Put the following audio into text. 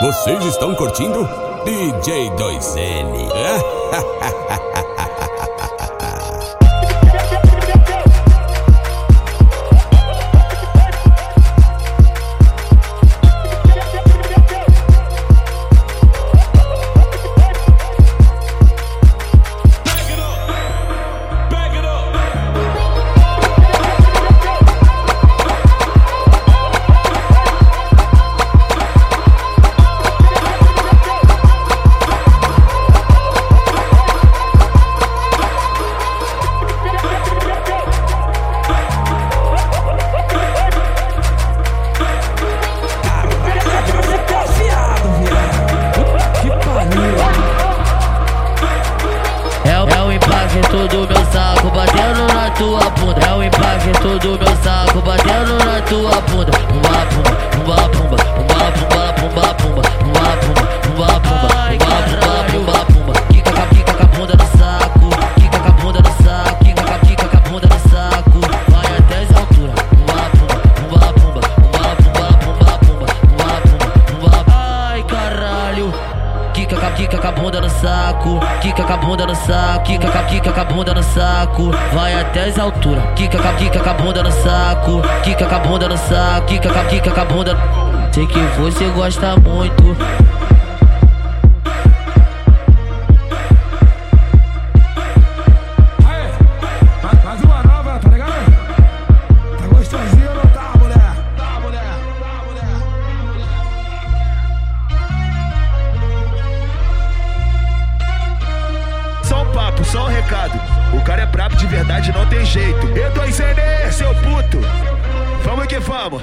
Vocês estão curtindo DJ 2N? bunda. É o impacto do meu saco batendo na tua bunda. Pumba, pumba, Kika com a- bunda no saco, kika com a bunda no saco, kika com a- kika bunda no saco, vai até as alturas. Kika com a- kika bunda no saco, kika com a bunda no saco, kika com a- kika com a. Sei que você gosta muito. Recado. O cara é brabo de verdade, não tem jeito. E2N, seu puto. Vamos que vamos.